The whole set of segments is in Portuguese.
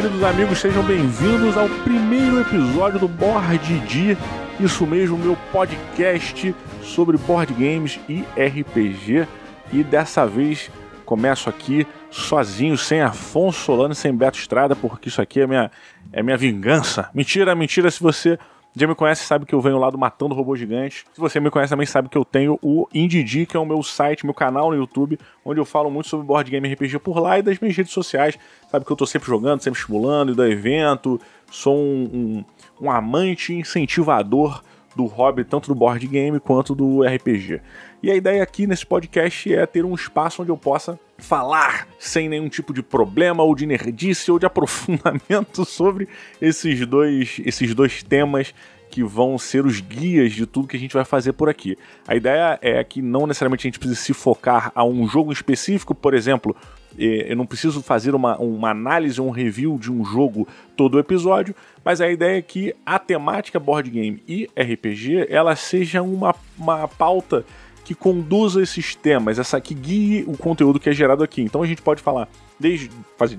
queridos amigos, sejam bem-vindos ao primeiro episódio do Board D. Isso mesmo, meu podcast sobre board games e RPG. E dessa vez começo aqui sozinho, sem Afonso Solano, sem Beto Estrada, porque isso aqui é minha, é minha vingança. Mentira, mentira, se você já me conhece sabe que eu venho lá do Matando Robô Gigante. Se você me conhece também sabe que eu tenho o Indidi, que é o meu site, meu canal no YouTube, onde eu falo muito sobre board game RPG por lá e das minhas redes sociais. Sabe que eu tô sempre jogando, sempre estimulando, do evento. Sou um, um, um amante incentivador do hobby, tanto do board game quanto do RPG. E a ideia aqui nesse podcast é ter um espaço onde eu possa falar sem nenhum tipo de problema ou de nerdice ou de aprofundamento sobre esses dois, esses dois temas que vão ser os guias de tudo que a gente vai fazer por aqui. A ideia é que não necessariamente a gente precisa se focar a um jogo específico, por exemplo, eu não preciso fazer uma, uma análise um review de um jogo todo o episódio, mas a ideia é que a temática board game e RPG ela seja uma, uma pauta que conduza esses temas, essa que guie o conteúdo que é gerado aqui. Então a gente pode falar desde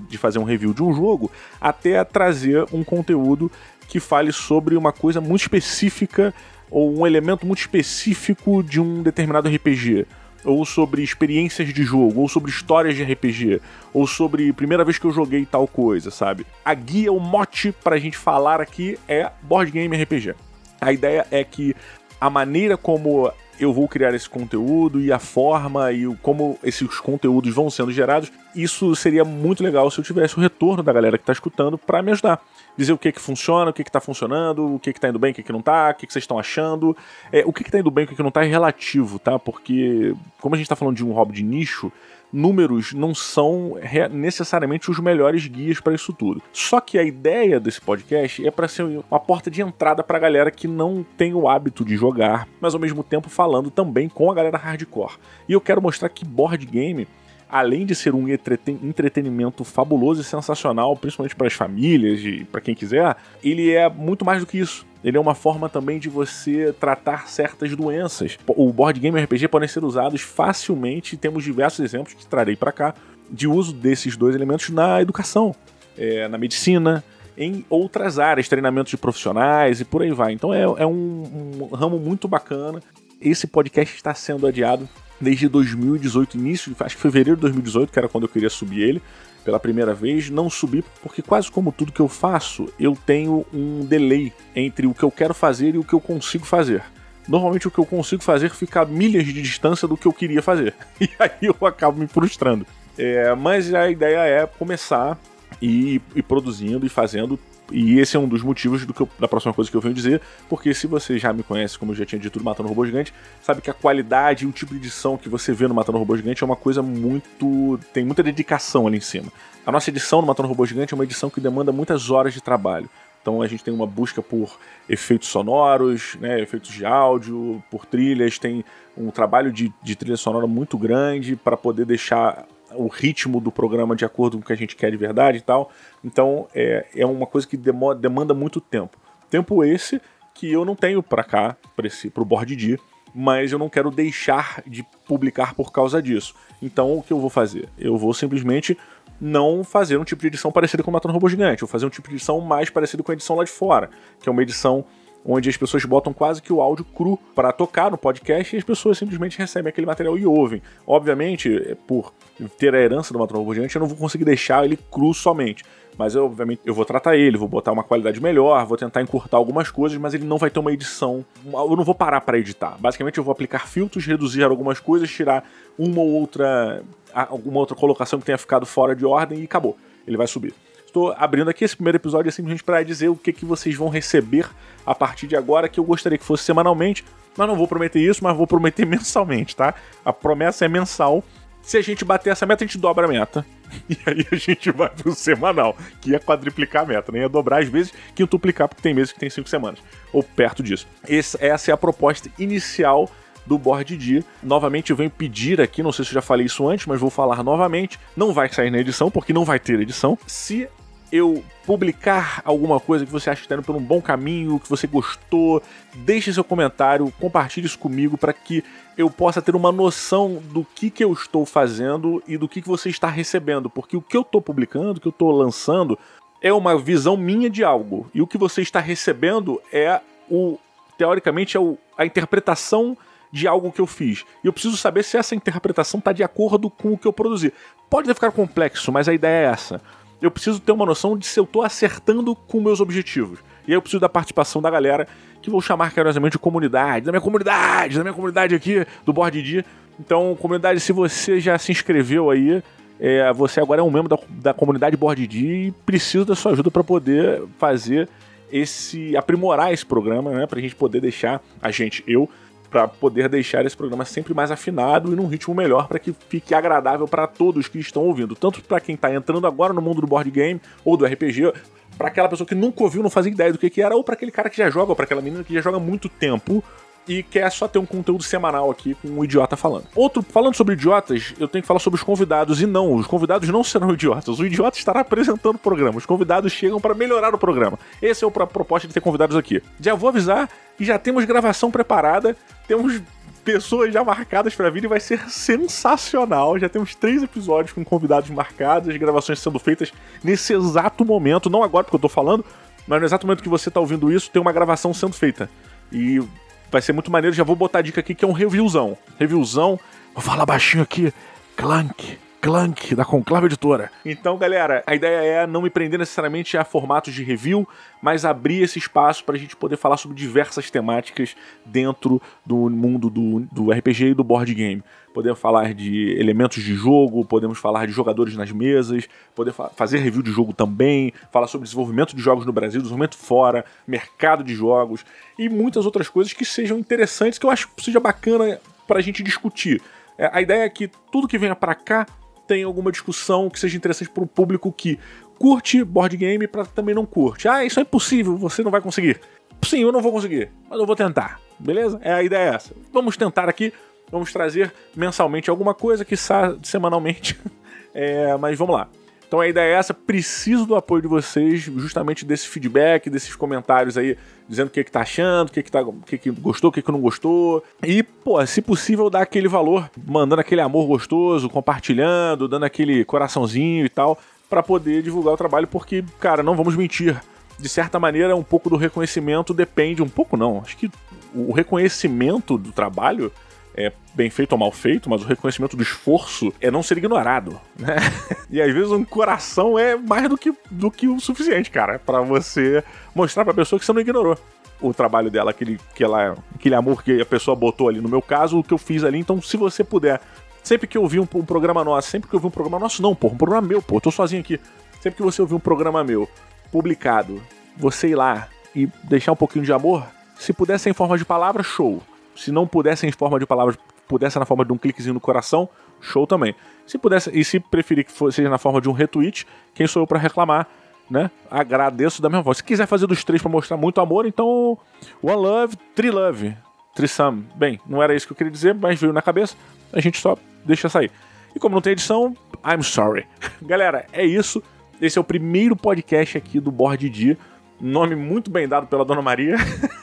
de fazer um review de um jogo até trazer um conteúdo que fale sobre uma coisa muito específica ou um elemento muito específico de um determinado RPG ou sobre experiências de jogo, ou sobre histórias de RPG, ou sobre primeira vez que eu joguei tal coisa, sabe? A guia, o mote pra gente falar aqui é board game RPG. A ideia é que a maneira como eu vou criar esse conteúdo e a forma e como esses conteúdos vão sendo gerados, isso seria muito legal se eu tivesse o retorno da galera que está escutando para me ajudar. Dizer o que que funciona, o que que tá funcionando, o que que tá indo bem, o que que não tá, o que que vocês estão achando. É, o que que tá indo bem, o que que não tá é relativo, tá? Porque, como a gente tá falando de um hobby de nicho, números não são necessariamente os melhores guias para isso tudo. Só que a ideia desse podcast é para ser uma porta de entrada para a galera que não tem o hábito de jogar, mas ao mesmo tempo falando também com a galera hardcore. E eu quero mostrar que board game além de ser um entretenimento fabuloso e sensacional, principalmente para as famílias e para quem quiser, ele é muito mais do que isso. Ele é uma forma também de você tratar certas doenças. O board game RPG podem ser usados facilmente, temos diversos exemplos que trarei para cá de uso desses dois elementos na educação, é, na medicina, em outras áreas, treinamentos de profissionais e por aí vai. Então é, é um, um ramo muito bacana. Esse podcast está sendo adiado desde 2018, início, acho que fevereiro de 2018, que era quando eu queria subir ele pela primeira vez, não subi porque quase como tudo que eu faço, eu tenho um delay entre o que eu quero fazer e o que eu consigo fazer. Normalmente o que eu consigo fazer fica a milhas de distância do que eu queria fazer. E aí eu acabo me frustrando. É, mas a ideia é começar e ir produzindo e fazendo e esse é um dos motivos do eu, da próxima coisa que eu venho dizer, porque se você já me conhece, como eu já tinha dito no Matando Robô Gigante, sabe que a qualidade e o tipo de edição que você vê no Matando Robô Gigante é uma coisa muito. tem muita dedicação ali em cima. A nossa edição no Matando Robô Gigante é uma edição que demanda muitas horas de trabalho. Então a gente tem uma busca por efeitos sonoros, né, efeitos de áudio, por trilhas, tem um trabalho de, de trilha sonora muito grande para poder deixar o ritmo do programa de acordo com o que a gente quer de verdade e tal. Então é, é uma coisa que demanda muito tempo. Tempo esse que eu não tenho para cá, para o board D, mas eu não quero deixar de publicar por causa disso. Então o que eu vou fazer? Eu vou simplesmente não fazer um tipo de edição parecido com o Matando Robô Gigante, eu vou fazer um tipo de edição mais parecido com a edição lá de fora, que é uma edição onde as pessoas botam quase que o áudio cru para tocar no podcast e as pessoas simplesmente recebem aquele material e ouvem. Obviamente, é, por ter a herança do Matron Robô Gigante, eu não vou conseguir deixar ele cru somente. Mas eu, obviamente eu vou tratar ele, vou botar uma qualidade melhor, vou tentar encurtar algumas coisas, mas ele não vai ter uma edição. Eu não vou parar para editar. Basicamente eu vou aplicar filtros, reduzir algumas coisas, tirar uma ou outra alguma outra colocação que tenha ficado fora de ordem e acabou. Ele vai subir. Estou abrindo aqui esse primeiro episódio simplesmente para dizer o que, que vocês vão receber a partir de agora, que eu gostaria que fosse semanalmente, mas não vou prometer isso, mas vou prometer mensalmente, tá? A promessa é mensal. Se a gente bater essa meta, a gente dobra a meta. E aí a gente vai pro semanal, que é quadriplicar a meta, né? é dobrar às vezes, quintuplicar, porque tem meses que tem cinco semanas, ou perto disso. Essa é a proposta inicial do Board D. Novamente eu venho pedir aqui, não sei se eu já falei isso antes, mas vou falar novamente. Não vai sair na edição, porque não vai ter edição. Se eu publicar alguma coisa que você acha que está indo por um bom caminho, que você gostou, deixe seu comentário, compartilhe isso comigo para que eu possa ter uma noção do que, que eu estou fazendo e do que, que você está recebendo, porque o que eu estou publicando, o que eu estou lançando, é uma visão minha de algo. E o que você está recebendo é o. Teoricamente, é o, a interpretação de algo que eu fiz. E eu preciso saber se essa interpretação está de acordo com o que eu produzi. Pode ficar complexo, mas a ideia é essa. Eu preciso ter uma noção de se eu estou acertando com meus objetivos. E aí eu preciso da participação da galera, que vou chamar carinhosamente de comunidade, da minha comunidade, da minha comunidade aqui do Board D. Então, comunidade, se você já se inscreveu aí, é, você agora é um membro da, da comunidade Board D e precisa da sua ajuda para poder fazer esse aprimorar esse programa, né, para a gente poder deixar a gente eu para poder deixar esse programa sempre mais afinado e num ritmo melhor para que fique agradável para todos que estão ouvindo, tanto para quem está entrando agora no mundo do board game ou do RPG, para aquela pessoa que nunca ouviu, não fazia ideia do que, que era, ou para aquele cara que já joga, ou para aquela menina que já joga há muito tempo e quer só ter um conteúdo semanal aqui com um idiota falando. Outro, falando sobre idiotas, eu tenho que falar sobre os convidados. E não, os convidados não serão idiotas. O idiota estará apresentando o programa. Os convidados chegam para melhorar o programa. Esse é o proposta de ter convidados aqui. Já vou avisar que já temos gravação preparada, temos pessoas já marcadas para vir e vai ser sensacional. Já temos três episódios com convidados marcados, as gravações sendo feitas nesse exato momento, não agora porque eu tô falando, mas no exato momento que você tá ouvindo isso, tem uma gravação sendo feita. E vai ser muito maneiro. Já vou botar a dica aqui que é um reviewzão. Reviewzão, vou falar baixinho aqui. Clank. Clank, da Conclave Editora. Então, galera, a ideia é não me prender necessariamente a formatos de review, mas abrir esse espaço para a gente poder falar sobre diversas temáticas dentro do mundo do, do RPG e do board game. Podemos falar de elementos de jogo, podemos falar de jogadores nas mesas, poder fa fazer review de jogo também, falar sobre desenvolvimento de jogos no Brasil, desenvolvimento fora, mercado de jogos e muitas outras coisas que sejam interessantes, que eu acho que seja bacana para a gente discutir. É, a ideia é que tudo que venha para cá tem alguma discussão que seja interessante para o público que curte board game para também não curte. Ah, isso é impossível, você não vai conseguir. Sim, eu não vou conseguir, mas eu vou tentar. Beleza? É a ideia é essa. Vamos tentar aqui, vamos trazer mensalmente alguma coisa, que semanalmente. é, mas vamos lá. Então a ideia é essa, preciso do apoio de vocês, justamente desse feedback, desses comentários aí, dizendo o que, que tá achando, o que, que, tá, o que, que gostou, o que, que não gostou. E, pô, se possível, dar aquele valor, mandando aquele amor gostoso, compartilhando, dando aquele coraçãozinho e tal, para poder divulgar o trabalho, porque, cara, não vamos mentir. De certa maneira, um pouco do reconhecimento depende, um pouco não, acho que o reconhecimento do trabalho é bem feito ou mal feito, mas o reconhecimento do esforço é não ser ignorado, né? E às vezes um coração é mais do que, do que o suficiente, cara, para você mostrar pra pessoa que você não ignorou o trabalho dela, aquele, que ela, aquele amor que a pessoa botou ali. No meu caso, o que eu fiz ali. Então, se você puder, sempre que eu ouvir um, um programa nosso, sempre que eu ouvir um programa nosso, não, pô, um programa meu, pô, tô sozinho aqui. Sempre que você ouvir um programa meu publicado, você ir lá e deixar um pouquinho de amor, se puder ser em forma de palavra, show. Se não pudesse em forma de palavras, pudesse na forma de um cliquezinho no coração, show também. Se pudesse, e se preferir que fosse, seja na forma de um retweet, quem sou eu para reclamar, né? Agradeço da mesma voz. Se quiser fazer dos três para mostrar muito amor, então One Love, Three Love, Trisam. Bem, não era isso que eu queria dizer, mas veio na cabeça, a gente só deixa sair. E como não tem edição, I'm sorry. Galera, é isso. Esse é o primeiro podcast aqui do Board. Nome muito bem dado pela Dona Maria.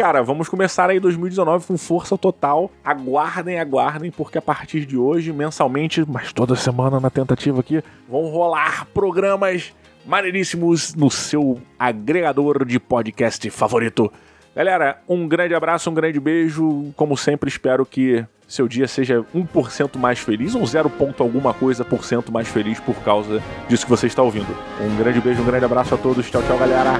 cara, vamos começar aí 2019 com força total. Aguardem, aguardem, porque a partir de hoje, mensalmente, mas toda semana na tentativa aqui, vão rolar programas maneiríssimos no seu agregador de podcast favorito. Galera, um grande abraço, um grande beijo. Como sempre, espero que seu dia seja 1% mais feliz ou 0, alguma coisa por cento mais feliz por causa disso que você está ouvindo. Um grande beijo, um grande abraço a todos. Tchau, tchau, galera.